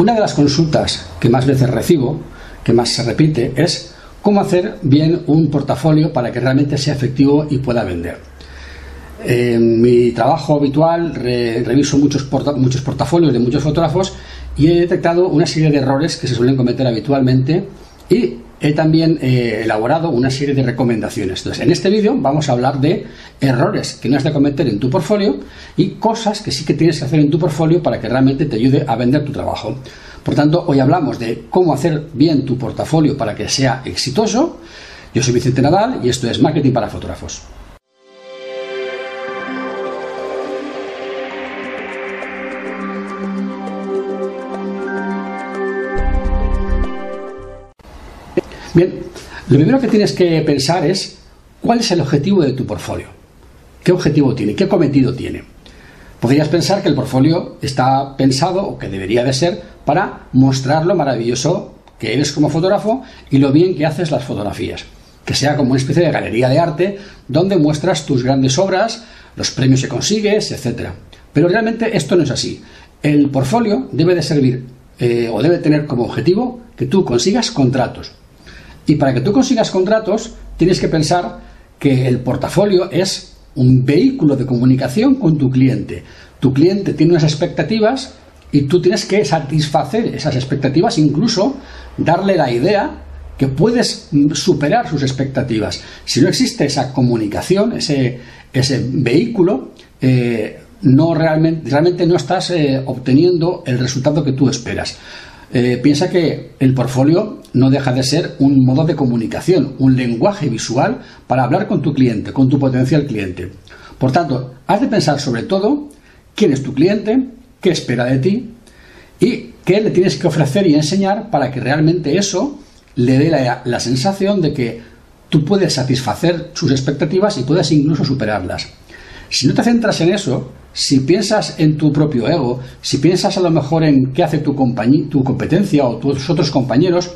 Una de las consultas que más veces recibo, que más se repite, es cómo hacer bien un portafolio para que realmente sea efectivo y pueda vender. En mi trabajo habitual reviso muchos, muchos portafolios de muchos fotógrafos y he detectado una serie de errores que se suelen cometer habitualmente y he también eh, elaborado una serie de recomendaciones. Entonces, en este vídeo vamos a hablar de errores que no has de cometer en tu portfolio y cosas que sí que tienes que hacer en tu portfolio para que realmente te ayude a vender tu trabajo. Por tanto, hoy hablamos de cómo hacer bien tu portafolio para que sea exitoso. Yo soy Vicente Nadal y esto es Marketing para Fotógrafos. Bien, lo primero que tienes que pensar es cuál es el objetivo de tu portfolio. ¿Qué objetivo tiene? ¿Qué cometido tiene? Podrías pensar que el portfolio está pensado o que debería de ser para mostrar lo maravilloso que eres como fotógrafo y lo bien que haces las fotografías. Que sea como una especie de galería de arte donde muestras tus grandes obras, los premios que consigues, etc. Pero realmente esto no es así. El portfolio debe de servir eh, o debe tener como objetivo que tú consigas contratos. Y para que tú consigas contratos, tienes que pensar que el portafolio es un vehículo de comunicación con tu cliente. Tu cliente tiene unas expectativas y tú tienes que satisfacer esas expectativas, incluso darle la idea que puedes superar sus expectativas. Si no existe esa comunicación, ese, ese vehículo, eh, no realmente, realmente no estás eh, obteniendo el resultado que tú esperas. Eh, piensa que el portfolio no deja de ser un modo de comunicación, un lenguaje visual para hablar con tu cliente, con tu potencial cliente. Por tanto, has de pensar sobre todo quién es tu cliente, qué espera de ti y qué le tienes que ofrecer y enseñar para que realmente eso le dé la, la sensación de que tú puedes satisfacer sus expectativas y puedes incluso superarlas. Si no te centras en eso, si piensas en tu propio ego, si piensas a lo mejor en qué hace tu, tu competencia o tus otros compañeros,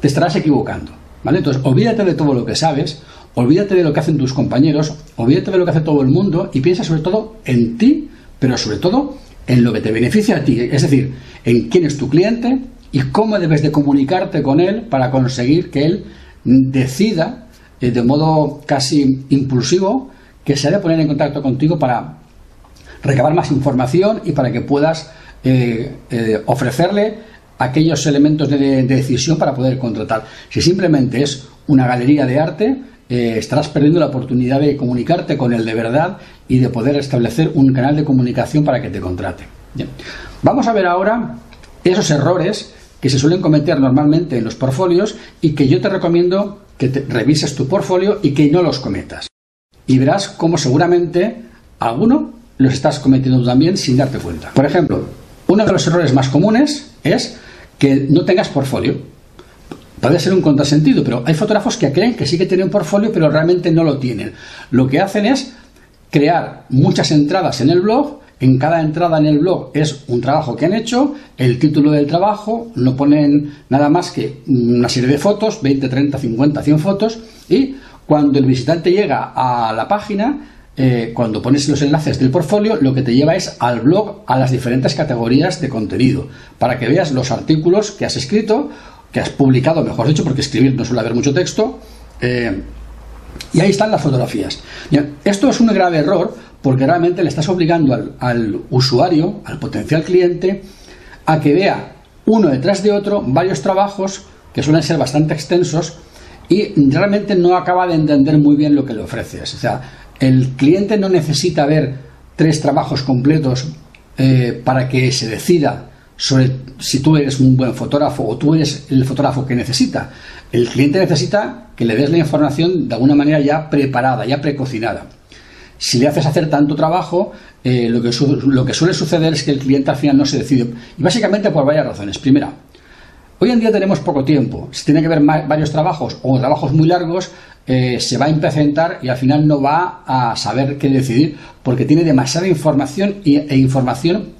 te estarás equivocando. ¿vale? Entonces, olvídate de todo lo que sabes, olvídate de lo que hacen tus compañeros, olvídate de lo que hace todo el mundo y piensa sobre todo en ti, pero sobre todo en lo que te beneficia a ti, es decir, en quién es tu cliente y cómo debes de comunicarte con él para conseguir que él decida eh, de modo casi impulsivo que se ha de poner en contacto contigo para recabar más información y para que puedas eh, eh, ofrecerle aquellos elementos de, decisión para poder contratar. Si simplemente es una galería de arte, eh, estarás perdiendo la oportunidad de comunicarte con él de verdad y de poder establecer un canal de comunicación para que te contrate. Vamos a ver ahora esos errores que se suelen cometer normalmente en los portfolios y que yo te recomiendo que te revises tu portfolio y que no los cometas. Y verás cómo seguramente alguno los estás cometiendo también sin darte cuenta. Por ejemplo, uno de los errores más comunes es que no tengas portfolio. Puede ser un contrasentido, pero hay fotógrafos que creen que sí que tienen portfolio, pero realmente no lo tienen. Lo que hacen es crear muchas entradas en el blog. En cada entrada en el blog es un trabajo que han hecho, el título del trabajo, no ponen nada más que una serie de fotos, 20, 30, 50, 100 fotos, y cuando el visitante llega a la página, eh, cuando pones los enlaces del portfolio, lo que te lleva es al blog, a las diferentes categorías de contenido, para que veas los artículos que has escrito, que has publicado, mejor dicho, porque escribir no suele haber mucho texto, eh, y ahí están las fotografías. esto es un grave error porque realmente le estás obligando al, al usuario, al potencial cliente, a que vea uno detrás de otro varios trabajos que suelen ser bastante extensos y realmente no acaba de entender muy bien lo que le ofreces. O sea, el cliente no necesita ver tres trabajos completos eh, para que se decida sobre si tú eres un buen fotógrafo o tú eres el fotógrafo que necesita. El cliente necesita que le des la información de alguna manera ya preparada, ya precocinada. Si le haces hacer tanto trabajo, eh, lo, que lo que suele suceder es que el cliente al final no se decide. Y básicamente por varias razones. Primera, Hoy en día tenemos poco tiempo. Si tiene que ver varios trabajos o trabajos muy largos, eh, se va a impacientar y al final no va a saber qué decidir porque tiene demasiada información e información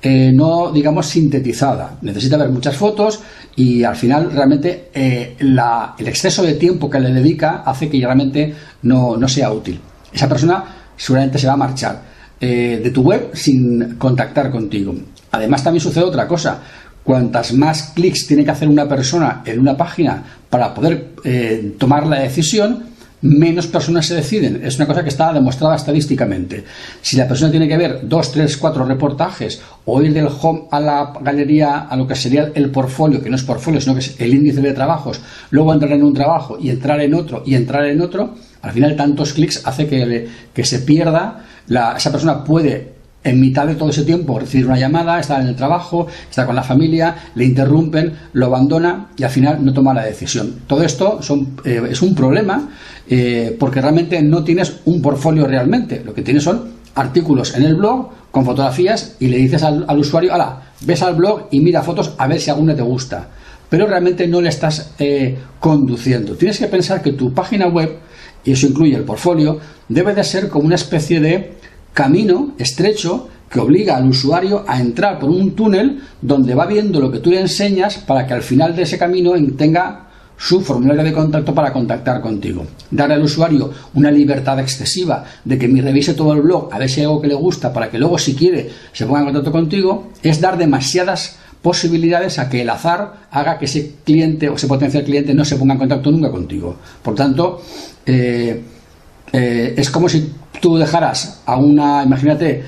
eh, no, digamos, sintetizada. Necesita ver muchas fotos y al final realmente eh, el exceso de tiempo que le dedica hace que realmente no, no sea útil. Esa persona seguramente se va a marchar de tu web sin contactar contigo. Además también sucede otra cosa cuantas más clics tiene que hacer una persona en una página para poder eh, tomar la decisión, menos personas se deciden. Es una cosa que está demostrada estadísticamente. Si la persona tiene que ver dos, tres, cuatro reportajes o ir del home a la galería, a lo que sería el portfolio, que no es portfolio, sino que es el índice de trabajos, luego entrar en un trabajo y entrar en otro y entrar en otro, al final tantos clics hace que, que se pierda. La, esa persona puede en mitad de todo ese tiempo recibir una llamada, estar en el trabajo, estar con la familia, le interrumpen, lo abandona y al final no toma la decisión. Todo esto eh, es un problema eh, porque realmente no tienes un portfolio realmente. Lo que tienes son artículos en el blog con fotografías y le dices al, usuario, ala, ves al blog y mira fotos a ver si alguna te gusta. Pero realmente no le estás eh, conduciendo. Tienes que pensar que tu página web, y eso incluye el portfolio, debe de ser como una especie de camino estrecho que obliga al usuario a entrar por un túnel donde va viendo lo que tú le enseñas para que al final de ese camino tenga su formulario de contacto para contactar contigo. Darle al usuario una libertad excesiva de que me revise todo el blog a ver si hay algo que le gusta para que luego si quiere se ponga en contacto contigo es dar demasiadas posibilidades a que el azar haga que ese cliente o ese potencial cliente no se ponga en contacto nunca contigo. Por tanto, eh, eh, es como si tú dejaras a una, imagínate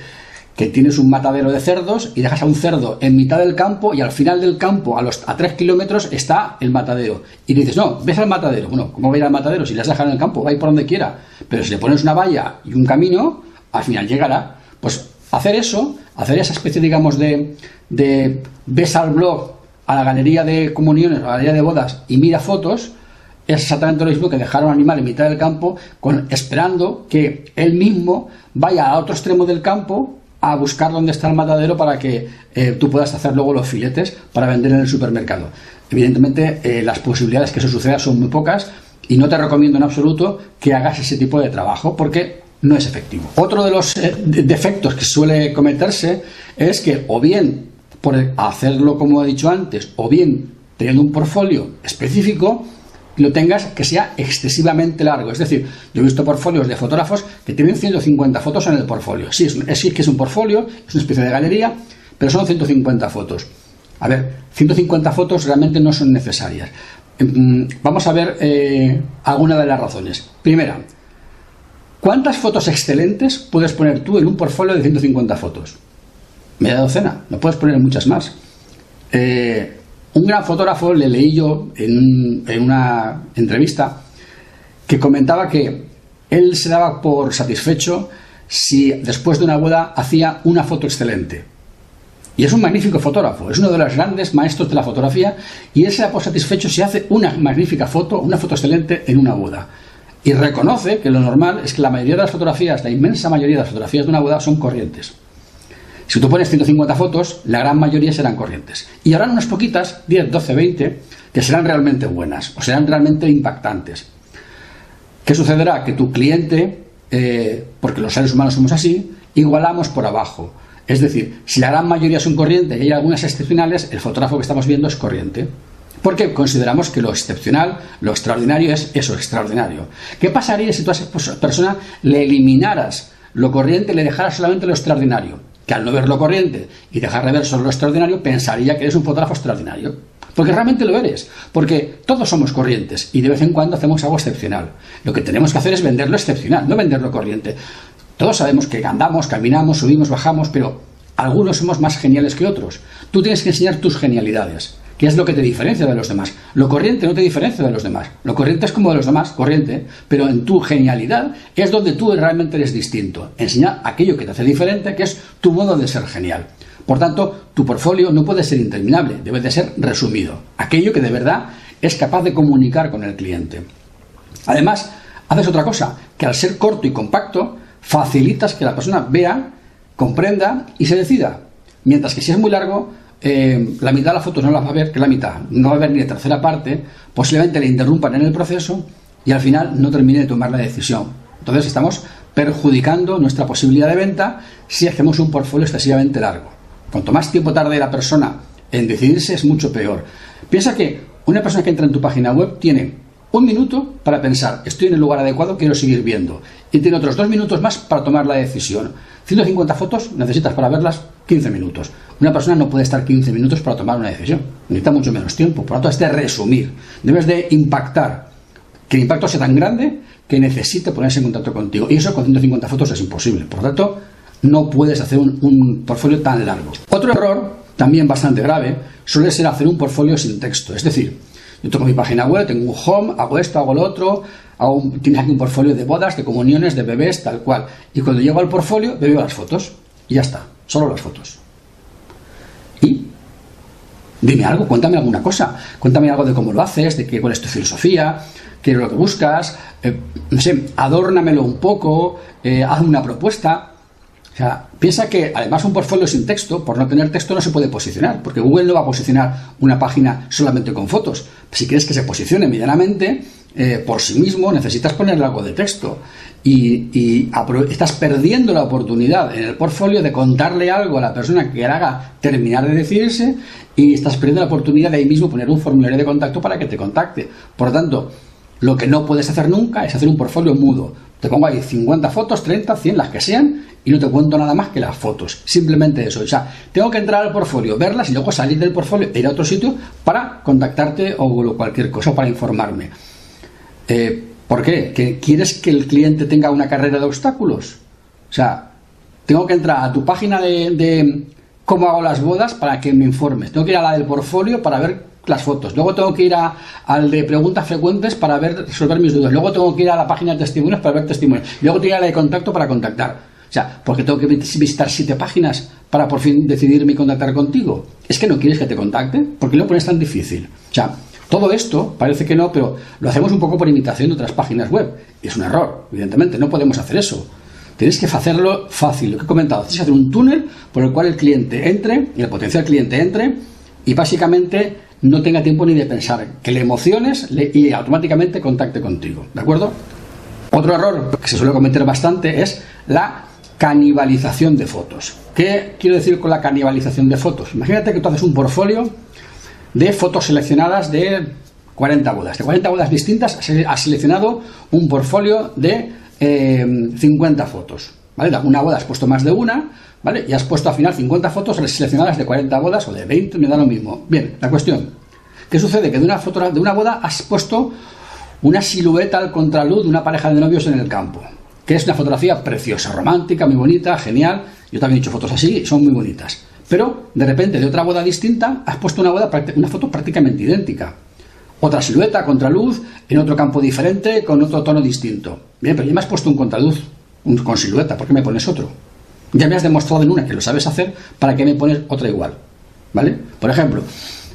que tienes un matadero de cerdos y dejas a un cerdo en mitad del campo y al final del campo, a los a 3 kilómetros, está el matadero. Y dices, no, ves al matadero. Bueno, ¿cómo va a ir al matadero? Si le has dejado en el campo, va a ir por donde quiera. Pero si le pones una valla y un camino, al final llegará. Pues hacer eso, hacer esa especie, digamos, de, de ves al blog, a la galería de comuniones, a la galería de bodas y mira fotos, es exactamente lo mismo que dejar un animal en mitad del campo con, esperando que él mismo vaya a otro extremo del campo a buscar dónde está el matadero para que eh, tú puedas hacer luego los filetes para vender en el supermercado. Evidentemente, eh, las posibilidades que eso suceda son muy pocas y no te recomiendo en absoluto que hagas ese tipo de trabajo porque no es efectivo. Otro de los eh, defectos que suele cometerse es que o bien por hacerlo como he dicho antes, o bien teniendo un portfolio específico, lo tengas que sea excesivamente largo. Es decir, yo he visto portfolios de fotógrafos que tienen 150 fotos en el portfolio. Sí, es, que es un portfolio, es una especie de galería, pero son 150 fotos. A ver, 150 fotos realmente no son necesarias. Em, vamos a ver eh, alguna de las razones. Primera, ¿cuántas fotos excelentes puedes poner tú en un portfolio de 150 fotos? Media docena, no puedes poner muchas más. Eh, un gran fotógrafo le leí yo en, una entrevista que comentaba que él se daba por satisfecho si después de una boda hacía una foto excelente. Y es un magnífico fotógrafo, es uno de los grandes maestros de la fotografía y él se da por satisfecho si hace una magnífica foto, una foto excelente en una boda. Y reconoce que lo normal es que la mayoría de las fotografías, la inmensa mayoría de las fotografías de una boda son corrientes. Si tú pones 150 fotos, la gran mayoría serán corrientes. Y habrán unas poquitas, 10, 12, 20, que serán realmente buenas o serán realmente impactantes. ¿Qué sucederá? Que tu cliente, eh, porque los seres humanos somos así, igualamos por abajo. Es decir, si la gran mayoría son corrientes y hay algunas excepcionales, el fotógrafo que estamos viendo es corriente. Porque consideramos que lo excepcional, lo extraordinario es eso, extraordinario. ¿Qué pasaría si tú a esa persona le eliminaras lo corriente y le dejaras solamente lo extraordinario? Que al no ver lo corriente y dejar de ver solo lo extraordinario, pensaría que eres un fotógrafo extraordinario. Porque realmente lo eres. Porque todos somos corrientes y de vez en cuando hacemos algo excepcional. Lo que tenemos que hacer es vender lo excepcional, no vender lo corriente. Todos sabemos que andamos, caminamos, subimos, bajamos, pero algunos somos más geniales que otros. Tú tienes que enseñar tus genialidades. ¿Qué es lo que te diferencia de los demás? Lo corriente no te diferencia de los demás. Lo corriente es como de los demás, corriente, pero en tu genialidad es donde tú realmente eres distinto. Enseñar aquello que te hace diferente, que es tu modo de ser genial. Por tanto, tu portfolio no puede ser interminable, debe de ser resumido. Aquello que de verdad es capaz de comunicar con el cliente. Además, haces otra cosa, que al ser corto y compacto, facilitas que la persona vea, comprenda y se decida. Mientras que si es muy largo, eh, la mitad de las fotos no las va a ver, que la mitad, no va a ver ni la tercera parte, posiblemente le interrumpan en el proceso y al final no termine de tomar la decisión. Entonces estamos perjudicando nuestra posibilidad de venta si hacemos un portfolio excesivamente largo. Cuanto más tiempo tarde la persona en decidirse es mucho peor. Piensa que una persona que entra en tu página web tiene un minuto para pensar, estoy en el lugar adecuado, quiero seguir viendo. Y tiene otros dos minutos más para tomar la decisión. 150 fotos necesitas para verlas 15 minutos. Una persona no puede estar 15 minutos para tomar una decisión. Necesita mucho menos tiempo. Por lo tanto, es de resumir. Debes de impactar. Que el impacto sea tan grande que necesite ponerse en contacto contigo. Y eso con 150 fotos es imposible. Por lo tanto, no puedes hacer un, un portfolio tan largo. Otro error, también bastante grave, suele ser hacer un portfolio sin texto. Es decir, yo tengo mi página web, tengo un home, hago esto, hago lo otro, tienes aquí un portfolio de bodas, de comuniones, de bebés, tal cual. Y cuando llego al portfolio, veo las fotos. Y ya está, solo las fotos. ¿Y? Dime algo, cuéntame alguna cosa. Cuéntame algo de cómo lo haces, de qué, cuál es tu filosofía, qué es lo que buscas. Eh, no sé, adórnamelo un poco, eh, haz una propuesta. O sea, piensa que además un portfolio sin texto, por no tener texto, no se puede posicionar, porque Google no va a posicionar una página solamente con fotos. Si quieres que se posicione medianamente, eh, por sí mismo necesitas ponerle algo de texto. Y, estás perdiendo la oportunidad en el portfolio de contarle algo a la persona que haga terminar de decidirse y estás perdiendo la oportunidad de ahí mismo poner un formulario de contacto para que te contacte. Por lo tanto, lo que no puedes hacer nunca es hacer un portfolio mudo. Te pongo ahí 50 fotos, 30, 100, las que sean, y no te cuento nada más que las fotos. Simplemente eso. O sea, tengo que entrar al portfolio, verlas y luego salir del portfolio ir a otro sitio para contactarte o cualquier cosa, para informarme. Eh, ¿Por qué? ¿Que ¿Quieres que el cliente tenga una carrera de obstáculos? O sea, tengo que entrar a tu página de, de cómo hago las bodas para que me informes. Tengo que ir a la del portfolio para ver las fotos. Luego tengo que ir a, al de preguntas frecuentes para ver, resolver mis dudas. Luego tengo que ir a la página de testimonios para ver testimonios. Luego tengo que ir a la de contacto para contactar. Sea, porque tengo que visitar siete páginas para por fin decidirme y contactar contigo. ¿Es que no quieres que te contacte? ¿Por qué lo pones tan difícil? O sea, todo esto parece que no, pero lo hacemos un poco por imitación de otras páginas web. Es un error, evidentemente, no podemos hacer eso. Tienes que hacerlo fácil, lo que he comentado. Tienes que hacer un túnel por el cual el cliente entre, y el potencial cliente entre, y básicamente no tenga tiempo ni de pensar, que le emociones y automáticamente contacte contigo. ¿De acuerdo? Otro error que se suele cometer bastante es la canibalización de fotos. ¿Qué quiero decir con la canibalización de fotos? Imagínate que tú haces un portfolio de fotos seleccionadas de 40 bodas. De 40 bodas distintas has seleccionado un portfolio de 50 eh, fotos. ¿Vale? Una boda has puesto más de una, ¿vale? Y has puesto al final 50 fotos seleccionadas de 40 bodas o de 20, me da lo mismo. Bien, la cuestión. ¿Qué sucede? Que de una, foto, de una boda has puesto una silueta al contraluz de una pareja de novios en el campo, que es una fotografía preciosa, romántica, muy bonita, genial. Yo también he hecho fotos así, son muy bonitas. Pero de repente de otra boda distinta has puesto una, boda, una foto prácticamente idéntica. Otra silueta, contraluz, en otro campo diferente, con otro tono distinto. Bien, pero ya me has puesto un contraluz con silueta, ¿por qué me pones otro? Ya me has demostrado en una que lo sabes hacer, ¿para qué me pones otra igual? ¿Vale? Por ejemplo,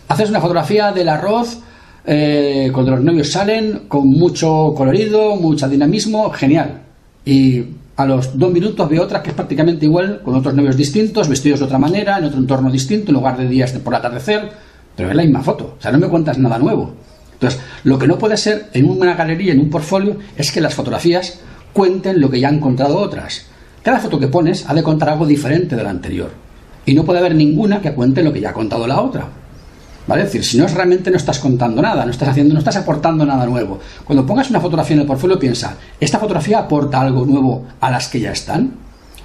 haces una fotografía del arroz eh, cuando los novios salen con mucho colorido, mucho dinamismo, genial. Y a los dos minutos veo otra que es prácticamente igual, con otros novios distintos, vestidos de otra manera, en otro entorno distinto, en lugar de días por atardecer, pero es la misma foto. O sea, no me cuentas nada nuevo. Entonces, lo que no puede ser en una galería, en un portfolio, es que las fotografías cuenten lo que ya han encontrado otras. Cada foto que pones ha de contar algo diferente de la anterior. Y no puede haber ninguna que cuente lo que ya ha contado la otra. ¿Vale? Es decir, si no es realmente no estás contando nada, no estás haciendo, no estás aportando nada nuevo. Cuando pongas una fotografía en el portfolio, piensa, ¿esta fotografía aporta algo nuevo a las que ya están?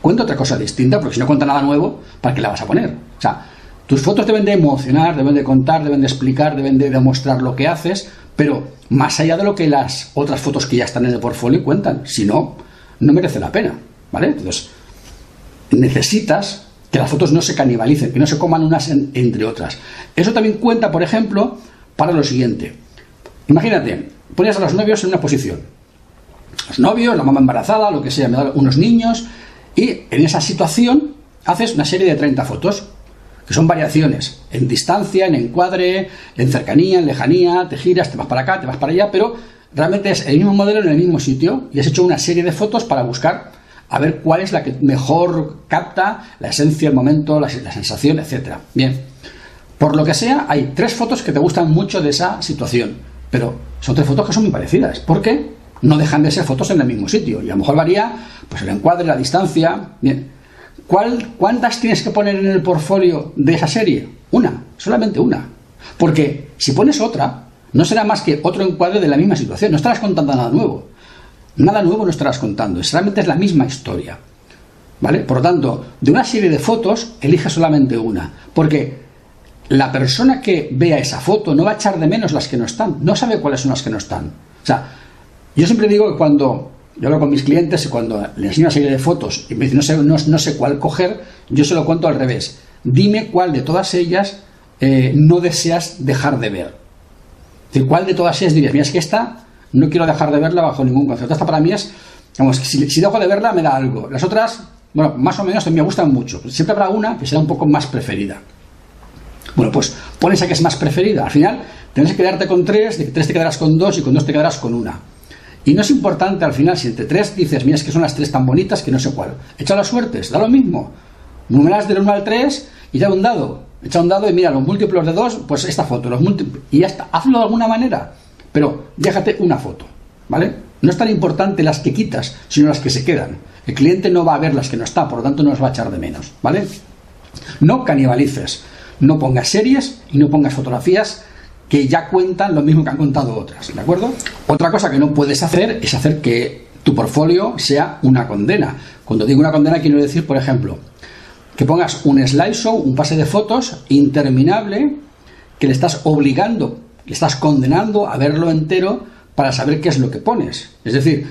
Cuenta otra cosa distinta, porque si no cuenta nada nuevo, ¿para qué la vas a poner? O sea, tus fotos deben de emocionar, deben de contar, deben de explicar, deben de demostrar lo que haces, pero más allá de lo que las otras fotos que ya están en el portfolio cuentan. Si no, no merece la pena. ¿Vale? Entonces, necesitas que las fotos no se canibalicen, que no se coman unas entre otras. Eso también cuenta, por ejemplo, para lo siguiente. Imagínate, pones a los novios en una posición. Los novios, la mamá embarazada, lo que sea, me da unos niños, y en esa situación haces una serie de 30 fotos, que son variaciones, en distancia, en encuadre, en cercanía, en lejanía, te giras, te vas para acá, te vas para allá, pero realmente es el mismo modelo en el mismo sitio y has hecho una serie de fotos para buscar a ver cuál es la que mejor capta la esencia, el momento, la, sensación, etc. Bien, por lo que sea, hay tres fotos que te gustan mucho de esa situación, pero son tres fotos que son muy parecidas. ¿Por qué? No dejan de ser fotos en el mismo sitio y a lo mejor varía pues el encuadre, la distancia. Bien, ¿Cuál, ¿cuántas tienes que poner en el portfolio de esa serie? Una, solamente una. Porque si pones otra, No será más que otro encuadre de la misma situación. No estarás contando nada nuevo. Nada nuevo no estarás contando. Realmente es la misma historia. ¿Vale? Por lo tanto, de una serie de fotos, elige solamente una. Porque la persona que vea esa foto no va a echar de menos las que no están. No sabe cuáles son las que no están. O sea, yo siempre digo que cuando yo hablo con mis clientes y cuando les enseño una serie de fotos y me dicen no sé, no, sé cuál coger, yo se lo cuento al revés. Dime cuál de todas ellas eh, no deseas dejar de ver. Decir, cuál de todas ellas dirías, mira, es que esta no quiero dejar de verla bajo ningún concepto. Esta para mí es, vamos, si, dejo de verla me da algo. Las otras, bueno, más o menos me gustan mucho. Siempre habrá una que será un poco más preferida. Bueno, pues pones a que es más preferida. Al final tienes que quedarte con tres, de tres te quedarás con dos y con dos te quedarás con una. Y no es importante al final, si entre tres dices, mira, es que son las tres tan bonitas que no sé cuál. Echa las suertes, da lo mismo. Numeras del 1 al 3 y ya un dado. Echa un dado y mira, los múltiplos de 2, pues esta foto. Los y ya está. Hazlo de alguna manera. Pero déjate una foto. ¿Vale? No es tan importante las que quitas, sino las que se quedan. El cliente no va a ver las que no está, por lo tanto no las va a echar de menos. ¿Vale? No canibalices. No pongas series y no pongas fotografías que ya cuentan lo mismo que han contado otras, ¿de acuerdo? Otra cosa que no puedes hacer es hacer que tu portfolio sea una condena. Cuando digo una condena quiero decir, por ejemplo, que pongas un slideshow, un pase de fotos interminable, que le estás obligando, le estás condenando a verlo entero para saber qué es lo que pones. Es decir,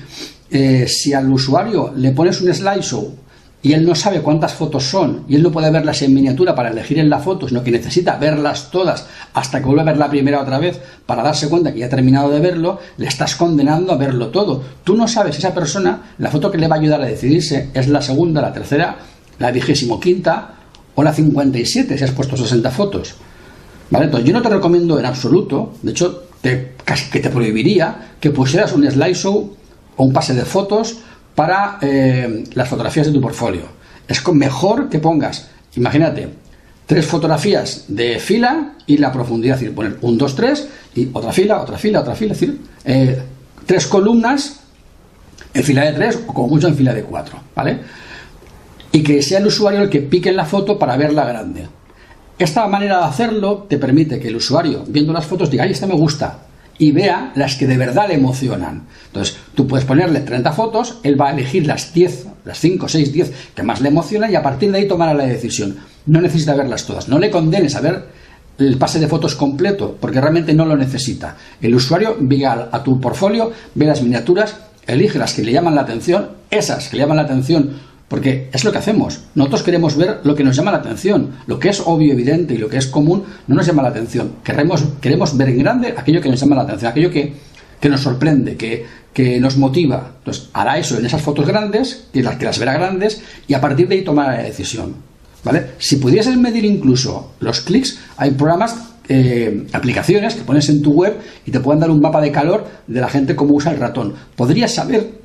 eh, si al usuario le pones un slideshow y él no sabe cuántas fotos son y él no puede verlas en miniatura para elegir en la foto, sino que necesita verlas todas hasta que vuelva a ver la primera otra vez para darse cuenta que ya ha terminado de verlo, le estás condenando a verlo todo. Tú no sabes esa persona, la foto que le va a ayudar a decidirse es la segunda, la tercera, la vigésimo quinta o la 57 si has puesto 60 fotos. ¿Vale? Entonces yo no te recomiendo en absoluto, de hecho te, casi que te prohibiría que pusieras un slideshow o un pase de fotos para eh, las fotografías de tu portfolio. Es mejor que pongas, imagínate, tres fotografías de fila y la profundidad, es decir, poner un, dos, tres y otra fila, otra fila, otra fila, es decir, eh, tres columnas en fila de tres o como mucho en fila de cuatro, ¿vale? Y que sea el usuario el que pique en la foto para verla grande. Esta manera de hacerlo te permite que el usuario, viendo las fotos, diga, ay, esta me gusta, y vea las que de verdad le emocionan. Entonces, tú puedes ponerle 30 fotos, él va a elegir las 10, las 5, 6, 10 que más le emocionan y a partir de ahí tomará la decisión. No necesita verlas todas. No le condenes a ver el pase de fotos completo, porque realmente no lo necesita. El usuario ve a, tu portfolio, ve las miniaturas, elige las que le llaman la atención, esas que le llaman la atención porque es lo que hacemos. Nosotros queremos ver lo que nos llama la atención. Lo que es obvio, evidente y lo que es común no nos llama la atención. Queremos, queremos ver en grande aquello que nos llama la atención, aquello que, que nos sorprende, que, que, nos motiva. Entonces, hará eso en esas fotos grandes, que las, que las verá grandes, y a partir de ahí tomará la decisión. ¿Vale? Si pudieses medir incluso los clics, hay programas eh, aplicaciones que pones en tu web y te pueden dar un mapa de calor de la gente cómo usa el ratón. Podrías saber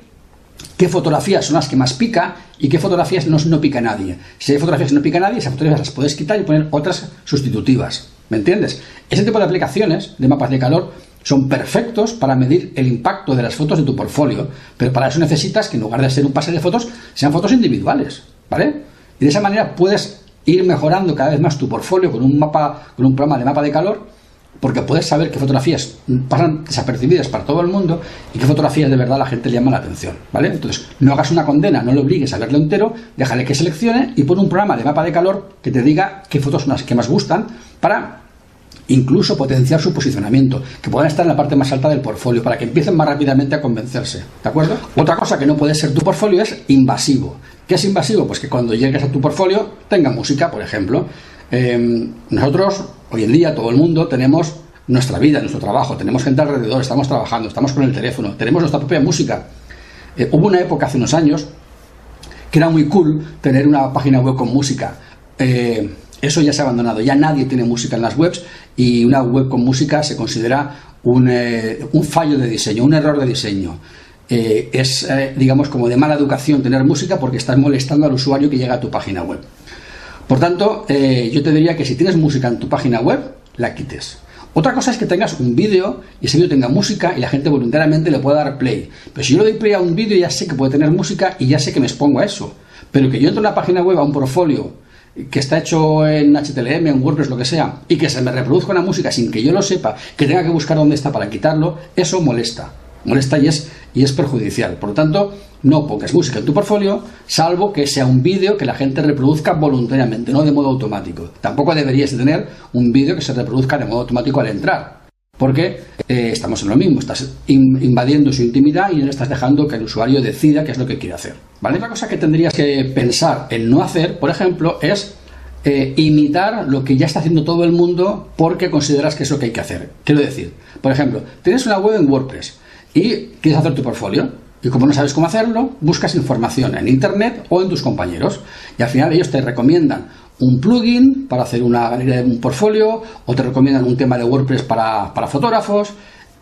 qué fotografías son las que más pica y qué fotografías no, no pica nadie. Si hay fotografías que no pica nadie, esas fotografías las puedes quitar y poner otras sustitutivas. ¿Me entiendes? Ese tipo de aplicaciones de mapas de calor son perfectos para medir el impacto de las fotos de tu portfolio, pero para eso necesitas que en lugar de ser un pase de fotos, sean fotos individuales, ¿vale? Y de esa manera puedes ir mejorando cada vez más tu portfolio con un mapa, con un programa de mapa de calor porque puedes saber qué fotografías pasan desapercibidas para todo el mundo y qué fotografías de verdad la gente le llama la atención, ¿vale? Entonces, no hagas una condena, no le obligues a verlo entero, déjale que seleccione y pon un programa de mapa de calor que te diga qué fotos son las que más gustan para incluso potenciar su posicionamiento, que puedan estar en la parte más alta del portfolio, para que empiecen más rápidamente a convencerse, ¿de acuerdo? Otra cosa que no puede ser tu portfolio es invasivo. ¿Qué es invasivo? Pues que cuando llegues a tu portfolio tenga música, por ejemplo. Em, nosotros, hoy en día, todo el mundo tenemos nuestra vida, nuestro trabajo, tenemos gente alrededor, estamos trabajando, estamos con el teléfono, tenemos nuestra propia música. Eh, hubo una época hace unos años que era muy cool tener una página web con música. Eh, eso ya se ha abandonado, ya nadie tiene música en las webs y una web con música se considera un, eh, un fallo de diseño, un error de diseño. es, digamos, como de mala educación tener música porque estás molestando al usuario que llega a tu página web. Por tanto, eh, yo te diría que si tienes música en tu página web, la quites. Otra cosa es que tengas un vídeo y ese vídeo tenga música y la gente voluntariamente le pueda dar play. Pero si yo le doy play a un vídeo ya sé que puede tener música y ya sé que me expongo a eso. Pero que yo entro en la página web a un portfolio que está hecho en HTML, en WordPress, lo que sea, y que se me reproduzca una música sin que yo lo sepa, que tenga que buscar dónde está para quitarlo, eso molesta. Molesta y es, y es perjudicial. Por lo tanto, no pongas música en tu portfolio, salvo que sea un vídeo que la gente reproduzca voluntariamente, no de modo automático. Tampoco deberías tener un vídeo que se reproduzca de modo automático al entrar, porque eh, estamos en lo mismo, estás invadiendo su intimidad y no estás dejando que el usuario decida qué es lo que quiere hacer. ¿vale? Otra cosa que tendrías que pensar en no hacer, por ejemplo, es eh, imitar lo que ya está haciendo todo el mundo porque consideras que es lo que hay que hacer. Quiero decir, por ejemplo, tienes una web en WordPress y quieres hacer tu portfolio. Y como no sabes cómo hacerlo, buscas información en Internet o en tus compañeros. Y al final ellos te recomiendan un plugin para hacer una galería de un portfolio o te recomiendan un tema de WordPress para, fotógrafos,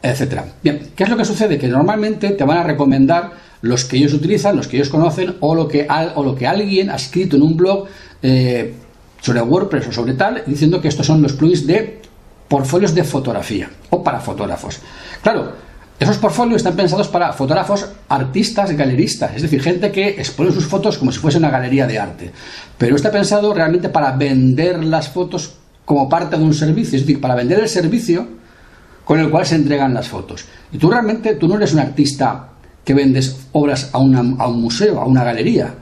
etcétera. Bien, ¿qué es lo que sucede? Que normalmente te van a recomendar los que ellos utilizan, los que ellos conocen o lo que, o lo que alguien ha escrito en un blog eh, sobre WordPress o sobre tal, diciendo que estos son los plugins de portfolios de fotografía o para fotógrafos. Claro, esos portfolios están pensados para fotógrafos, artistas, galeristas, es decir, gente que expone sus fotos como si fuese una galería de arte. Pero está pensado realmente para vender las fotos como parte de un servicio, es decir, para vender el servicio con el cual se entregan las fotos. Y tú realmente, tú no eres un artista que vendes obras a, a un museo, a una galería.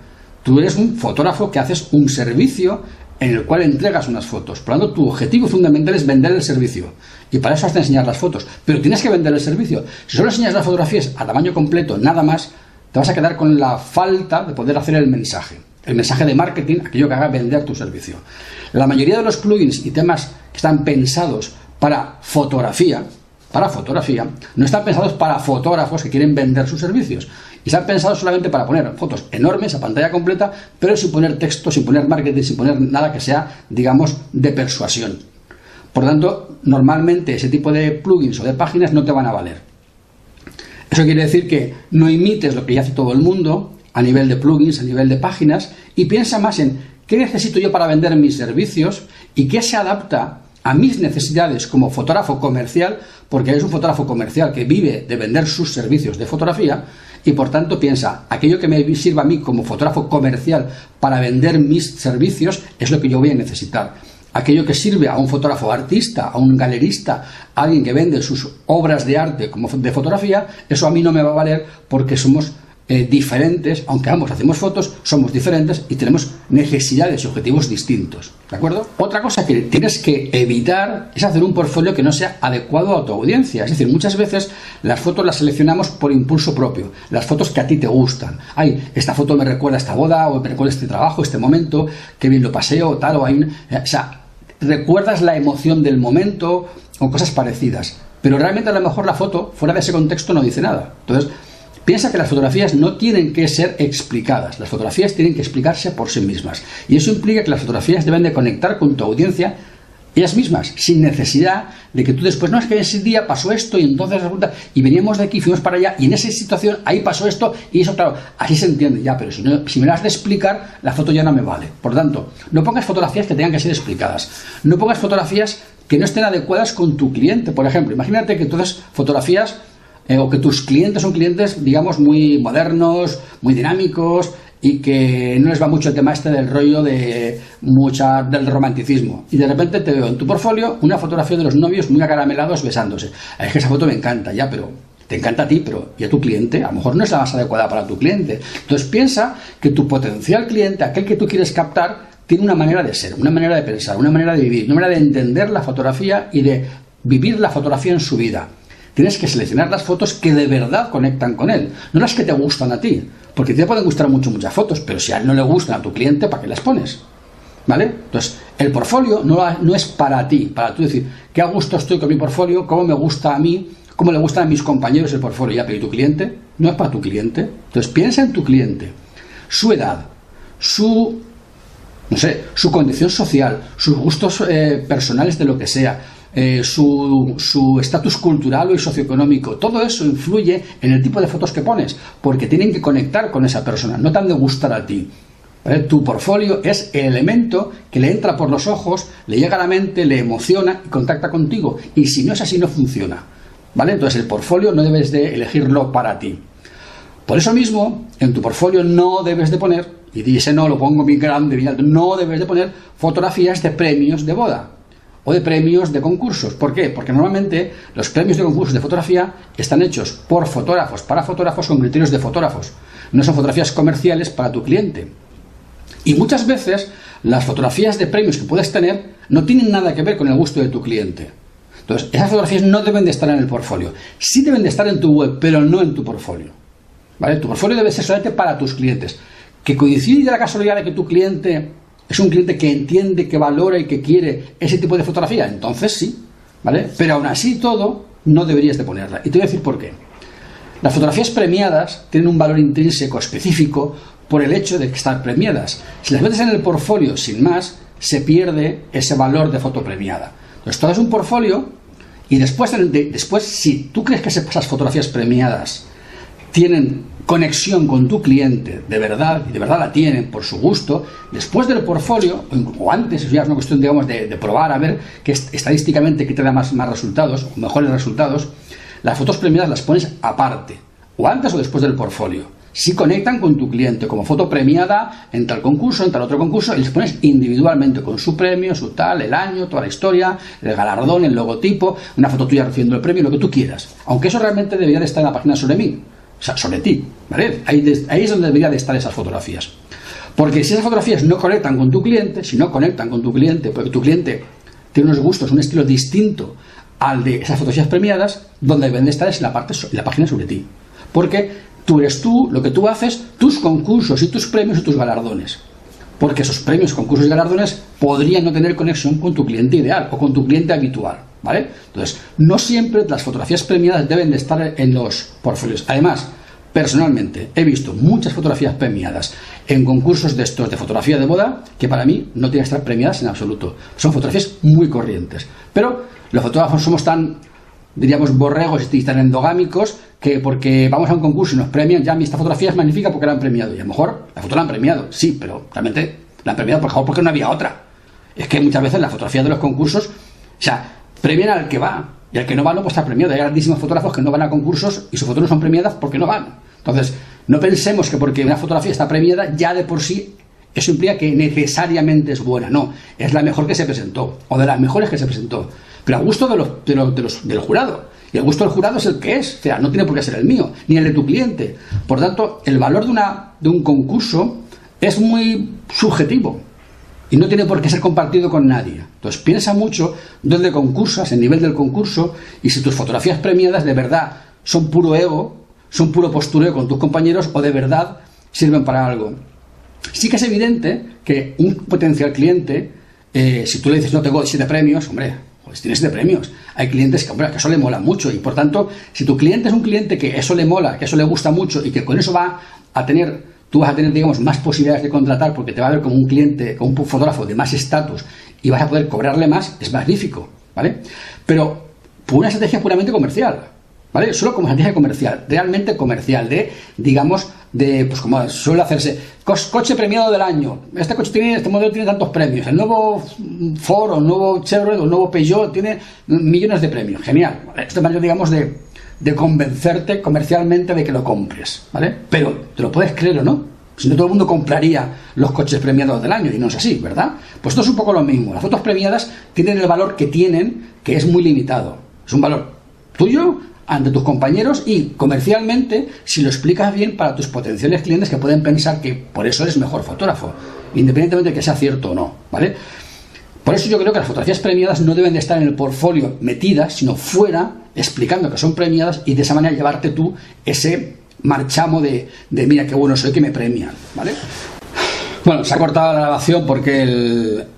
Tú eres un fotógrafo que haces un servicio en el cual entregas unas fotos. Por lo tanto, tu objetivo fundamental es vender el servicio. Y para eso has de enseñar las fotos. Pero tienes que vender el servicio. Si solo enseñas las fotografías a tamaño completo, nada más, te vas a quedar con la falta de poder hacer el mensaje. El mensaje de marketing, aquello que haga vender tu servicio. La mayoría de los plugins y temas que están pensados para fotografía, para fotografía, no están pensados para fotógrafos que quieren vender sus servicios. Y están pensados solamente para poner fotos enormes a pantalla completa, pero sin poner texto, sin poner marketing, sin poner nada que sea, digamos, de persuasión. Por lo tanto, normalmente ese tipo de plugins o de páginas no te van a valer. Eso quiere decir que no imites lo que ya hace todo el mundo a nivel de plugins, a nivel de páginas, y piensa más en qué necesito yo para vender mis servicios y qué se adapta a mis necesidades como fotógrafo comercial, porque es un fotógrafo comercial que vive de vender sus servicios de fotografía y por tanto piensa, aquello que me sirva a mí como fotógrafo comercial para vender mis servicios es lo que yo voy a necesitar. Aquello que sirve a un fotógrafo artista, a un galerista, a alguien que vende sus obras de arte como de fotografía, eso a mí no me va a valer porque somos eh, diferentes, aunque ambos hacemos fotos, somos diferentes y tenemos necesidades y objetivos distintos. ¿De acuerdo? Otra cosa que tienes que evitar es hacer un portfolio que no sea adecuado a tu audiencia. Es decir, muchas veces las fotos las seleccionamos por impulso propio, las fotos que a ti te gustan. Ay, esta foto me recuerda a esta boda, o me recuerda a este trabajo, este momento, que bien lo paseo, o tal, o hay O sea, recuerdas la emoción del momento o cosas parecidas. Pero realmente a lo mejor la foto, fuera de ese contexto, no dice nada. Entonces, Piensa que las fotografías no tienen que ser explicadas, las fotografías tienen que explicarse por sí mismas. Y eso implica que las fotografías deben de conectar con tu audiencia ellas mismas, sin necesidad de que tú después, no es que ese día pasó esto y entonces resulta, y veníamos de aquí, fuimos para allá, y en esa situación ahí pasó esto, y eso, claro, así se entiende ya, pero si, no, si me las has de explicar, la foto ya no me vale. Por tanto, no pongas fotografías que tengan que ser explicadas, no pongas fotografías que no estén adecuadas con tu cliente, por ejemplo. Imagínate que entonces fotografías eh, o que tus clientes son clientes, digamos, muy modernos, muy dinámicos y que no les va mucho el tema este del rollo de mucha del romanticismo. Y de repente te veo en tu portfolio una fotografía de los novios muy acaramelados besándose. Es que esa foto me encanta, ya, pero te encanta a ti, pero ¿y a tu cliente? A lo mejor no es la más adecuada para tu cliente. Entonces piensa que tu potencial cliente, aquel que tú quieres captar, tiene una manera de ser, una manera de pensar, una manera de vivir, una manera de entender la fotografía y de vivir la fotografía en su vida. Tienes que seleccionar las fotos que de verdad conectan con él, no las que te gustan a ti. Porque te pueden gustar mucho muchas fotos, pero si a él no le gustan a tu cliente, ¿para qué las pones? ¿Vale? Entonces, el portfolio no, es para ti, para tú decir, qué a gusto estoy con mi portfolio, cómo me gusta a mí, cómo le gustan a mis compañeros el portfolio. Ya, pero ¿y tu cliente? No es para tu cliente. Entonces, piensa en tu cliente, su edad, su, no sé, su condición social, sus gustos eh, personales de lo que sea, eh, su estatus cultural y socioeconómico. Todo eso influye en el tipo de fotos que pones, porque tienen que conectar con esa persona, no te han de gustar a ti. Tu portfolio es el elemento que le entra por los ojos, le llega a la mente, le emociona y contacta contigo. Y si no es así, no funciona. ¿Vale? Entonces el portfolio no debes de elegirlo para ti. Por eso mismo, en tu portfolio no debes de poner, y dice no, lo pongo bien grande, no debes de poner fotografías de premios de boda o de premios de concursos. ¿Por qué? Porque normalmente los premios de concursos de fotografía están hechos por fotógrafos, para fotógrafos con criterios de fotógrafos. No son fotografías comerciales para tu cliente. Y muchas veces las fotografías de premios que puedes tener no tienen nada que ver con el gusto de tu cliente. Entonces, esas fotografías no deben de estar en el portfolio. Sí deben de estar en tu web, pero no en tu portfolio. ¿Vale? Tu portfolio debe ser solamente para tus clientes. Que coincide la casualidad de que tu cliente es un cliente que entiende, que valora y que quiere ese tipo de fotografía, entonces sí, ¿vale? Pero aún así todo, no deberías de ponerla. Y te voy a decir por qué. Las fotografías premiadas tienen un valor intrínseco específico por el hecho de estar premiadas. Si las metes en el portfolio sin más, se pierde ese valor de foto premiada. Entonces, todo es un portfolio y después, después si tú crees que esas fotografías premiadas tienen conexión con tu cliente de verdad, y de verdad la tienen por su gusto, después del portfolio, o antes, ya es una cuestión, digamos, de, probar a ver que estadísticamente que te da más, más resultados, o mejores resultados, las fotos premiadas las pones aparte, o antes o después del portfolio. Si conectan con tu cliente como foto premiada en tal concurso, en tal otro concurso, y les pones individualmente con su premio, su tal, el año, toda la historia, el galardón, el logotipo, una foto tuya recibiendo el premio, lo que tú quieras. Aunque eso realmente debería de estar en la página sobre mí sobre ti, ¿vale? Ahí, es donde deberían de estar esas fotografías. Porque si esas fotografías no conectan con tu cliente, si no conectan con tu cliente, porque tu cliente tiene unos gustos, un estilo distinto al de esas fotografías premiadas, donde deben de estar es la, parte, la página sobre ti. Porque tú eres tú, lo que tú haces, tus concursos y tus premios y tus galardones. Porque esos premios, concursos y galardones podrían no tener conexión con tu cliente ideal o con tu cliente habitual. ¿Vale? Entonces, no siempre las fotografías premiadas deben de estar en los portfolios. Además, personalmente he visto muchas fotografías premiadas en concursos de estos de fotografía de boda que para mí no tienen que estar premiadas en absoluto. Son fotografías muy corrientes. Pero los fotógrafos somos tan, diríamos, borregos y tan endogámicos que porque vamos a un concurso y nos premian, ya esta fotografía es magnífica porque la han premiado. Y a lo mejor la foto la han premiado, sí, pero realmente la han premiado por favor porque no había otra. Es que muchas veces la fotografía de los concursos, o sea, premian al que va. Y al que no va no puede estar premiado. Hay grandísimos fotógrafos que no van a concursos y sus fotos no son premiadas porque no van. Entonces, no pensemos que porque una fotografía está premiada ya de por sí eso implica que necesariamente es buena. No, es la mejor que se presentó o de las mejores que se presentó. Pero a gusto de los, de los, del jurado. Y el gusto del jurado es el que es. O sea, no tiene por qué ser el mío, ni el de tu cliente. Por tanto, el valor de, una, de un concurso es muy subjetivo y no tiene por qué ser compartido con nadie. Entonces piensa mucho dónde concursas, el nivel del concurso y si tus fotografías premiadas de verdad son puro ego, son puro postureo con tus compañeros o de verdad sirven para algo. Sí que es evidente que un potencial cliente, eh, si tú le dices no tengo siete premios, hombre, pues tienes siete premios. Hay clientes que, hombre, que eso le mola mucho y por tanto, si tu cliente es un cliente que eso le mola, que eso le gusta mucho y que con eso va a tener tú vas a tener, digamos, más posibilidades de contratar porque te va a ver como un cliente, como un fotógrafo de más estatus y vas a poder cobrarle más, es magnífico, ¿vale? Pero por una estrategia puramente comercial, ¿vale? Solo como estrategia comercial, realmente comercial, de, digamos, de, pues como suele hacerse, coche premiado del año, este coche tiene, este modelo tiene tantos premios, el nuevo Ford o el nuevo Chevrolet o el nuevo Peugeot tiene millones de premios, genial, esto es digamos, de de convencerte comercialmente de que lo compres, ¿vale? Pero te lo puedes creer o no. Si no, todo el mundo compraría los coches premiados del año y no es así, ¿verdad? Pues esto es un poco lo mismo. Las fotos premiadas tienen el valor que tienen, que es muy limitado. Es un valor tuyo ante tus compañeros y comercialmente, si lo explicas bien para tus potenciales clientes que pueden pensar que por eso eres mejor fotógrafo, independientemente de que sea cierto o no, ¿vale? Por eso yo creo que las fotografías premiadas no deben de estar en el portfolio metidas, sino fuera, explicando que son premiadas y de esa manera llevarte tú ese marchamo de, mira qué bueno soy que me premian, ¿vale? Bueno, se ha cortado la grabación porque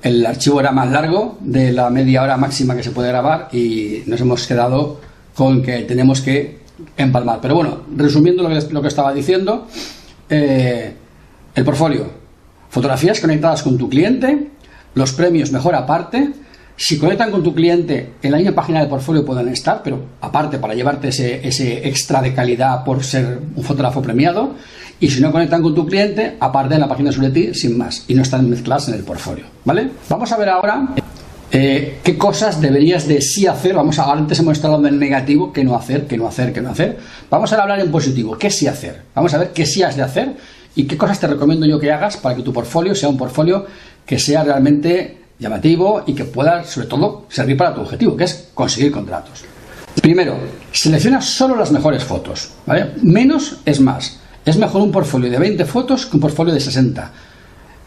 el, archivo era más largo de la media hora máxima que se puede grabar y nos hemos quedado con que tenemos que empalmar. Pero bueno, resumiendo lo que, lo estaba diciendo, eh, el portfolio, fotografías conectadas con tu cliente, los premios mejor aparte. Si conectan con tu cliente, en la misma página del portfolio pueden estar, pero aparte para llevarte ese, ese extra de calidad por ser un fotógrafo premiado. Y si no conectan con tu cliente, aparte en la página sobre ti, sin más. Y no están mezcladas en el portfolio. ¿Vale? Vamos a ver ahora eh, qué cosas deberías de sí hacer. Vamos a, antes hemos estado en negativo, qué no hacer, qué no hacer, qué no hacer. Vamos a hablar en positivo, qué sí hacer. Vamos a ver qué sí has de hacer y qué cosas te recomiendo yo que hagas para que tu portfolio sea un portfolio que sea realmente llamativo y que pueda, sobre todo, servir para tu objetivo, que es conseguir contratos. Primero, selecciona solo las mejores fotos. Menos es más. Es mejor un portfolio de 20 fotos que un portfolio de 60.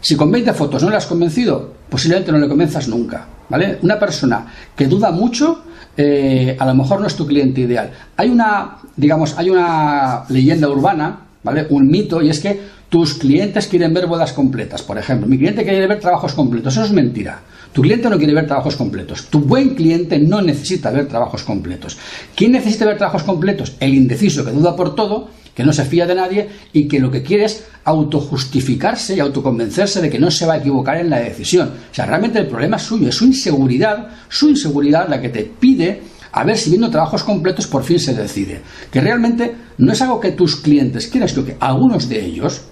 Si con 20 fotos no le has convencido, posiblemente no le convenzas nunca. ¿vale? Una persona que duda mucho, eh, a lo mejor no es tu cliente ideal. Hay una, digamos, hay una leyenda urbana, ¿vale? Un mito, y es que tus clientes quieren ver bodas completas, por ejemplo. Mi cliente quiere ver trabajos completos. Eso es mentira. Tu cliente no quiere ver trabajos completos. Tu buen cliente no necesita ver trabajos completos. ¿Quién necesita ver trabajos completos? El indeciso que duda por todo que no se fía de nadie y que lo que quiere es autojustificarse y autoconvencerse de que no se va a equivocar en la decisión. O sea, realmente el problema es suyo, es su inseguridad, su inseguridad la que te pide a ver si viendo trabajos completos por fin se decide. Que realmente no es algo que tus clientes quieran, sino que algunos de ellos,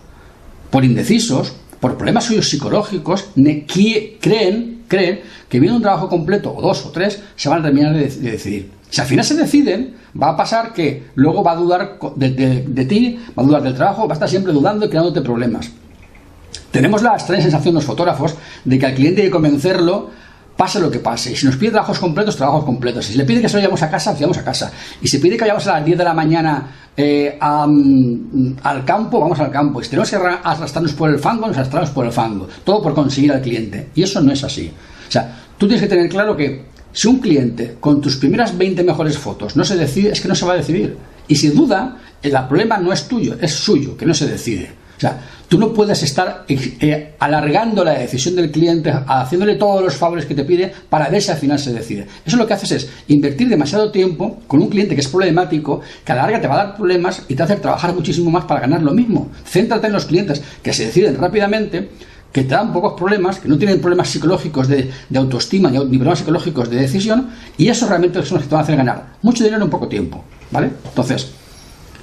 por indecisos, por problemas suyos psicológicos, creen, creen que viendo un trabajo completo, o dos o tres, se van a terminar de decidir. Si al final se deciden, va a pasar que luego va a dudar de, ti, va a dudar del trabajo, va a estar siempre dudando y creándote problemas. Tenemos la extraña sensación los fotógrafos de que al cliente hay que convencerlo pase lo que pase. Si nos pide trabajos completos, trabajos completos. Si le pide que se vayamos a casa, vayamos a casa. Y si pide que vayamos a las 10 de la mañana eh, mm, al campo, vamos al campo. Y si tenemos que arrastrarnos por el fango, nos arrastramos por el fango. Todo por conseguir al cliente. Y eso no es así. O sea, tú tienes que tener claro que si un cliente con tus primeras 20 mejores fotos no se decide, es que no se va a decidir. Y sin duda, el problema no es tuyo, es suyo, que no se decide. Sea, tú no puedes estar eh, eh, alargando la decisión del cliente, haciéndole todos los favores que te pide para ver si al final se decide. Eso lo que haces es invertir demasiado tiempo con un cliente que es problemático, que a la larga te va a dar problemas y te hace trabajar muchísimo más para ganar lo mismo. Céntrate en los clientes que se deciden rápidamente que te dan pocos problemas, que no tienen problemas psicológicos de, autoestima ni, problemas psicológicos de decisión, y eso realmente son los que te van a hacer ganar mucho dinero en poco tiempo, ¿vale? Entonces,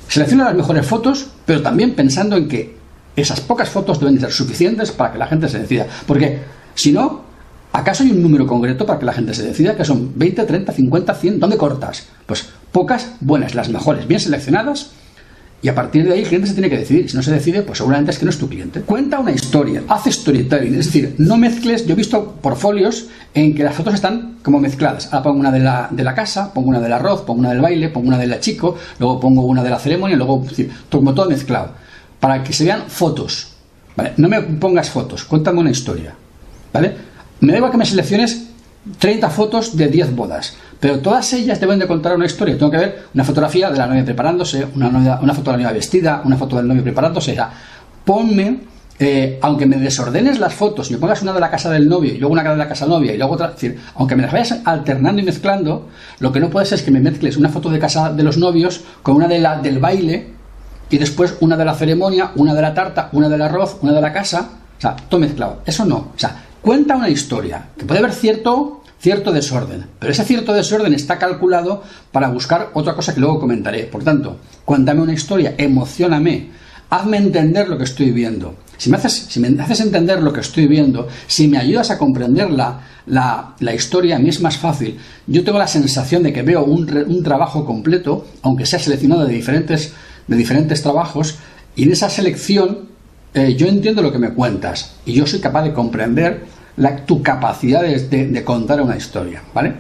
selecciona las mejores fotos, pero también pensando en que esas pocas fotos deben ser suficientes para que la gente se decida, porque si no, ¿acaso hay un número concreto para que la gente se decida? Que son 20, 30, 50, 100, ¿dónde cortas? Pues pocas, buenas, las mejores, bien seleccionadas, y a partir de ahí el cliente se tiene que decidir. Si no se decide, pues seguramente es que no es tu cliente. Cuenta una historia, hace storytelling. Es decir, no mezcles. Yo he visto portfolios en que las fotos están como mezcladas. Ahora pongo una de la, de la casa, pongo una del arroz, pongo una del baile, pongo una de la chico, luego pongo una de la ceremonia, luego, es decir, todo mezclado. Para que se vean fotos. ¿Vale? No me pongas fotos, cuéntame una historia. ¿Vale? Me da igual que me selecciones 30 fotos de 10 bodas. Pero todas ellas deben de contar una historia. Tengo que ver una fotografía de la novia preparándose, una, una foto de la novia vestida, una foto del novio preparándose. O sea, ponme, eh, aunque me desordenes las fotos, y me pongas una de la casa del novio y luego una de la casa novia y luego otra, es decir, aunque me las vayas alternando y mezclando, lo que no puedes es que me mezcles una foto de casa de los novios con una de la del baile y después una de la ceremonia, una de la tarta, una del arroz, una de la casa. O sea, todo mezclado. Eso no. O sea, cuenta una historia que puede haber cierto cierto desorden. Pero ese cierto desorden está calculado para buscar otra cosa que luego comentaré. Por tanto, cuéntame una historia, emocioname, hazme entender lo que estoy viendo. Si me haces, si me haces entender lo que estoy viendo, si me ayudas a comprender la, la, historia, a mí es más fácil. Yo tengo la sensación de que veo un, un trabajo completo, aunque sea seleccionado de diferentes, de diferentes trabajos, y en esa selección eh, yo entiendo lo que me cuentas y yo soy capaz de comprender tu capacidad de, contar una historia, ¿vale?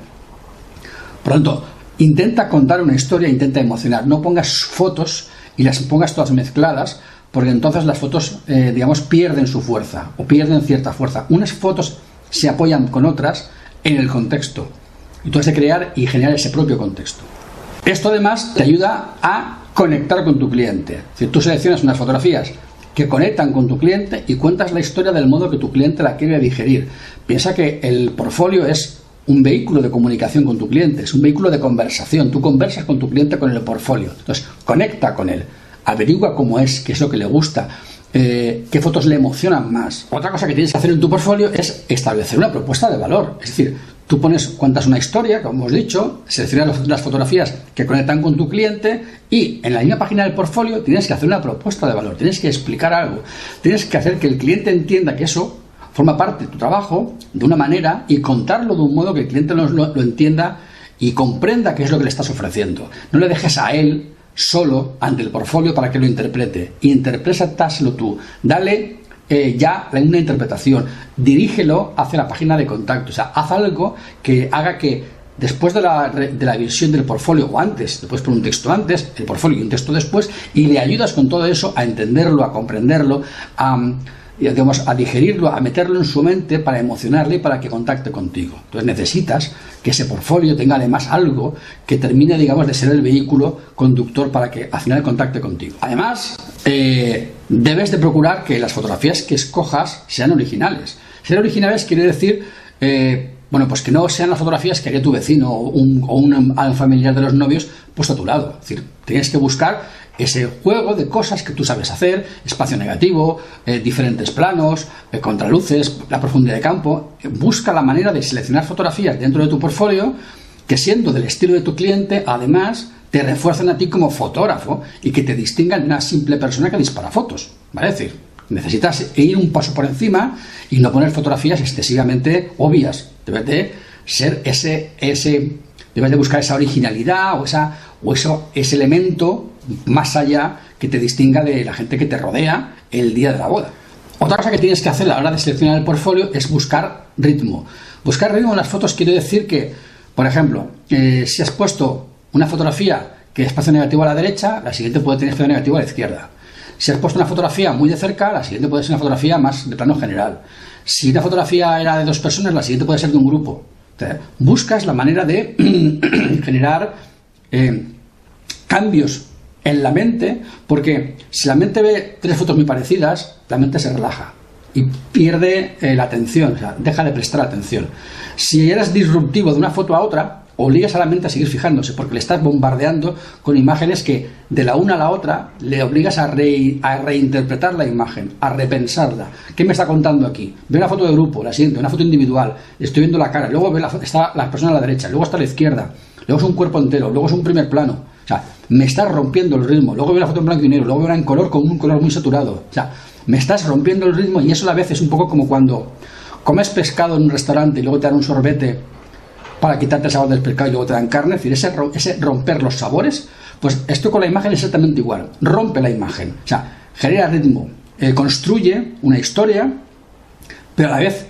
Pronto, intenta contar una historia, intenta emocionar. No pongas fotos y las pongas todas mezcladas, porque entonces las fotos, eh, digamos, pierden su fuerza o pierden cierta fuerza. Unas fotos se apoyan con otras en el contexto. De crear y generar ese propio contexto. Esto además te ayuda a conectar con tu cliente. Si tú seleccionas unas fotografías que conectan con tu cliente y cuentas la historia del modo que tu cliente la quiere digerir. Piensa que el portfolio es un vehículo de comunicación con tu cliente, es un vehículo de conversación. Tú conversas con tu cliente con el portfolio. Entonces, conecta con él, averigua cómo es, qué es lo que le gusta, eh, qué fotos le emocionan más. Otra cosa que tienes que hacer en tu portfolio es establecer una propuesta de valor. Es decir, Tú pones, cuentas una historia, como hemos dicho, seleccionas las fotografías que conectan con tu cliente y en la misma página del portfolio tienes que hacer una propuesta de valor, tienes que explicar algo, tienes que hacer que el cliente entienda que eso forma parte de tu trabajo de una manera y contarlo de un modo que el cliente lo, entienda y comprenda qué es lo que le estás ofreciendo. No le dejes a él solo ante el portfolio para que lo interprete. Interprétaselo tú. Dale eh, ya una interpretación. Dirígelo hacia la página de contacto. O sea, haz algo que haga que después de la, de la visión del portfolio o antes, después por un texto antes, el portfolio y un texto después, y le ayudas con todo eso a entenderlo, a comprenderlo, a, digamos, a digerirlo, a meterlo en su mente para emocionarle y para que contacte contigo. Entonces necesitas que ese portfolio tenga además algo que termine, digamos, de ser el vehículo conductor para que al final contacte contigo. Además, eh, debes de procurar que las fotografías que escojas sean originales. Ser originales quiere decir... Eh, bueno, pues que no sean las fotografías que haría tu vecino o un, familiar de los novios puesto a tu lado. Es decir, tienes que buscar ese juego de cosas que tú sabes hacer, espacio negativo, eh, diferentes planos, eh, contraluces, la profundidad de campo. busca la manera de seleccionar fotografías dentro de tu portfolio que siendo del estilo de tu cliente, además, te refuercen a ti como fotógrafo y que te distingan de una simple persona que dispara fotos. ¿Vale? Es decir, necesitas ir un paso por encima y no poner fotografías excesivamente obvias Debes de ser ese, ese, debes de buscar esa originalidad o, esa, o eso, ese elemento más allá que te distinga de la gente que te rodea el día de la boda. Otra cosa que tienes que hacer a la hora de seleccionar el portfolio es buscar ritmo. Buscar ritmo en las fotos quiere decir que, por ejemplo, eh, si has puesto una fotografía que es espacio negativo a la derecha, la siguiente puede tener espacio negativo a la izquierda. Si has puesto una fotografía muy de cerca, la siguiente puede ser una fotografía más de plano general. Si una fotografía era de dos personas, la siguiente puede ser de un grupo. buscas la manera de generar eh, cambios en la mente, porque si la mente ve tres fotos muy parecidas, la mente se relaja y pierde eh, la atención, o sea, deja de prestar atención. Si eres disruptivo de una foto a otra, obligas a la mente a seguir fijándose, porque le estás bombardeando con imágenes que de la una a la otra le obligas a, reinterpretar la imagen, a repensarla. ¿Qué me está contando aquí? Ve una foto de grupo, la siguiente, una foto individual, estoy viendo la cara, luego ve la, está la persona a la derecha, luego está a la izquierda, luego es un cuerpo entero, luego es un primer plano. Sea, me estás rompiendo el ritmo. Luego veo la foto en blanco y negro, luego veo en color con un color muy saturado. O sea, me estás rompiendo el ritmo y eso a la vez es un poco como cuando comes pescado en un restaurante y luego te dan un sorbete para quitarte el sabor del pescado y luego te dan carne, es decir, ese, romper los sabores, pues esto con la imagen es exactamente igual, rompe la imagen, o sea, genera ritmo, eh, construye una historia, pero a la vez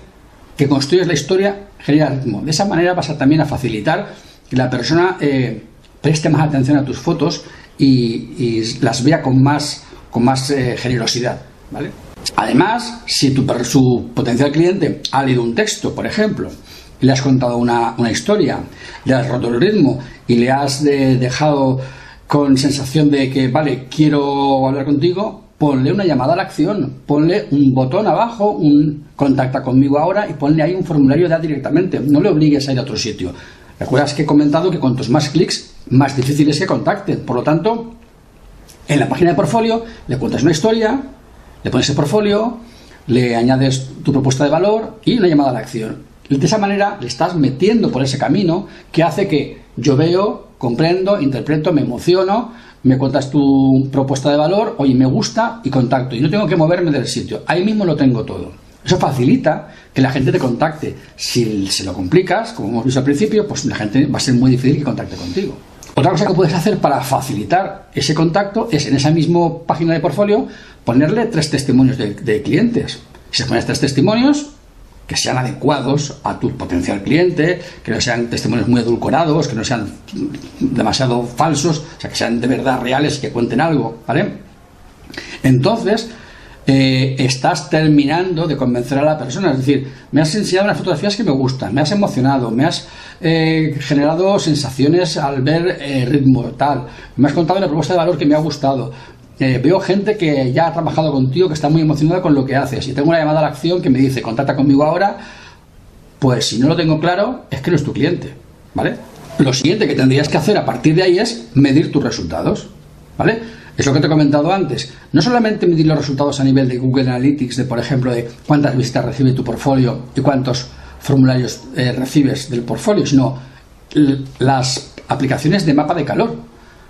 que construyes la historia, genera ritmo. De esa manera vas a también a facilitar que la persona eh, preste más atención a tus fotos y, las vea con más, con más eh, generosidad, ¿vale? Además, si tu, su potencial cliente ha leído un texto, por ejemplo, le has contado una, historia, le has roto el ritmo y le has dejado con sensación de que, vale, quiero hablar contigo, ponle una llamada a la acción, ponle un botón abajo, un contacta conmigo ahora y ponle ahí un formulario ya directamente. No le obligues a ir a otro sitio. Recuerdas que he comentado que cuantos más clics, más difícil es que contacten. Por lo tanto, en la página de portfolio le cuentas una historia, le pones el portfolio, le añades tu propuesta de valor y una llamada a la acción. De esa manera le estás metiendo por ese camino que hace que yo veo, comprendo, interpreto, me emociono, me cuentas tu propuesta de valor, oye, me gusta y contacto. Y no tengo que moverme del sitio. Ahí mismo lo tengo todo. Eso facilita que la gente te contacte. Si se lo complicas, como hemos visto al principio, pues la gente va a ser muy difícil que contacte contigo. Otra cosa que puedes hacer para facilitar ese contacto es en esa misma página de portfolio ponerle tres testimonios de, clientes. Si pones tres testimonios, que sean adecuados a tu potencial cliente, que no sean testimonios muy edulcorados, que no sean demasiado falsos, o sea, que sean de verdad reales, que cuenten algo, ¿vale? Entonces, eh, estás terminando de convencer a la persona, es decir, me has enseñado unas fotografías que me gustan, me has emocionado, me has eh, generado sensaciones al ver eh, ritmo tal, me has contado una propuesta de valor que me ha gustado, eh, veo gente que ya ha trabajado contigo, que está muy emocionada con lo que haces. Y tengo una llamada a la acción que me dice, contacta conmigo ahora. Pues si no lo tengo claro, es que no es tu cliente. ¿Vale? Lo siguiente que tendrías que hacer a partir de ahí es medir tus resultados. ¿Vale? Es lo que te he comentado antes. No solamente medir los resultados a nivel de Google Analytics, de por ejemplo, de cuántas visitas recibe tu portfolio y cuántos formularios eh, recibes del portfolio, sino las aplicaciones de mapa de calor.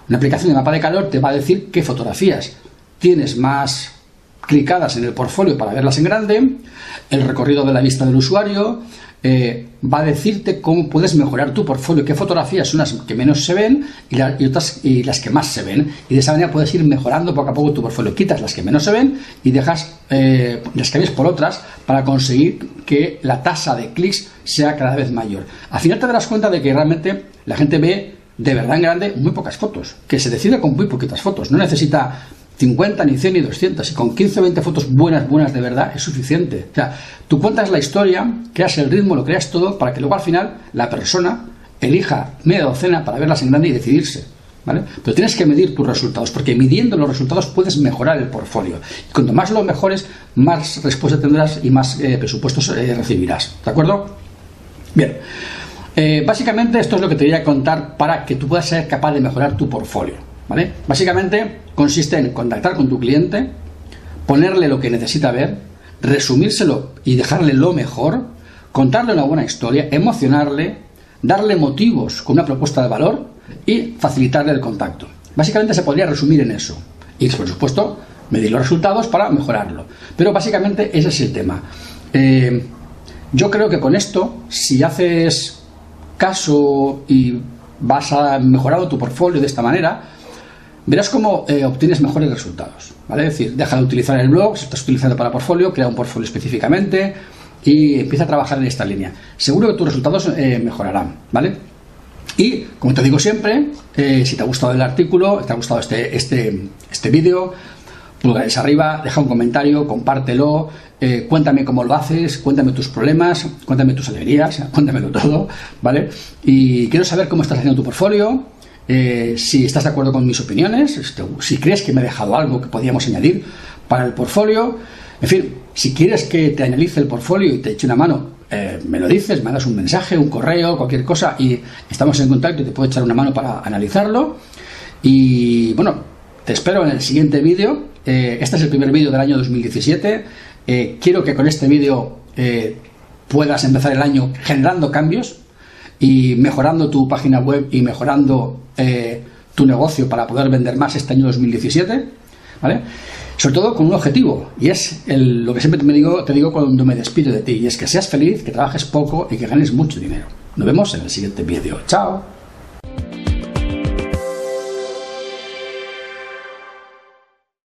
Una aplicación de mapa de calor te va a decir qué fotografías tienes más clicadas en el portfolio para verlas en grande, el recorrido de la vista del usuario, eh, va a decirte cómo puedes mejorar tu portfolio, qué fotografías son las que menos se ven y, otras y las que más se ven. Y de esa manera puedes ir mejorando poco a poco tu portfolio. Quitas las que menos se ven y dejas eh, las que ves por otras para conseguir que la tasa de clics sea cada vez mayor. Al final te darás cuenta de que realmente la gente ve de verdad en grande muy pocas fotos, que se decide con muy poquitas fotos. No necesita 50, ni 100, ni 200. Y con 15 o 20 fotos buenas, buenas de verdad, es suficiente. O sea, tú cuentas la historia, creas el ritmo, lo creas todo, para que luego al final la persona elija media docena para verlas en grande y decidirse. ¿Vale? Pero tienes que medir tus resultados, porque midiendo los resultados puedes mejorar el portfolio. Y cuanto más lo mejores, más respuesta tendrás y más eh, presupuestos eh, recibirás. ¿De acuerdo? Bien. Eh, básicamente esto es lo que te voy a contar para que tú puedas ser capaz de mejorar tu portfolio. Básicamente consiste en contactar con tu cliente, ponerle lo que necesita ver, resumírselo y dejarle lo mejor, contarle una buena historia, emocionarle, darle motivos con una propuesta de valor y facilitarle el contacto. Básicamente se podría resumir en eso. Y por supuesto, medir los resultados para mejorarlo. Pero básicamente ese es el tema. Eh, yo creo que con esto, si haces caso y vas a mejorar tu portfolio de esta manera, verás cómo eh, obtienes mejores resultados. ¿vale? Es decir, deja de utilizar el blog, si estás utilizando para portfolio, crea un portfolio específicamente y empieza a trabajar en esta línea. Seguro que tus resultados eh, mejorarán. ¿vale? Y, como te digo siempre, eh, si te ha gustado el artículo, te ha gustado este, este, este vídeo, pulgares arriba, deja un comentario, compártelo, cuéntame cómo lo haces, cuéntame tus problemas, cuéntame tus alegrías, cuéntamelo todo, ¿vale? Y quiero saber cómo estás haciendo tu portfolio, eh, si estás de acuerdo con mis opiniones, si crees que me he dejado algo que podíamos añadir para el portfolio. En fin, si quieres que te analice el portfolio y te eche una mano, eh, me lo dices, me das un mensaje, un correo, cualquier cosa y estamos en contacto y te puedo echar una mano para analizarlo. Y bueno, te espero en el siguiente vídeo. Eh, este es el primer vídeo del año 2017. quiero que con este vídeo puedas empezar el año generando cambios y mejorando tu página web y mejorando eh, tu negocio para poder vender más este año 2017, ¿vale? Sobre todo con un objetivo, y es lo que siempre te digo, te digo cuando me despido de ti, y es que seas feliz, que trabajes poco y que ganes mucho dinero. Nos vemos en el siguiente vídeo. ¡Chao!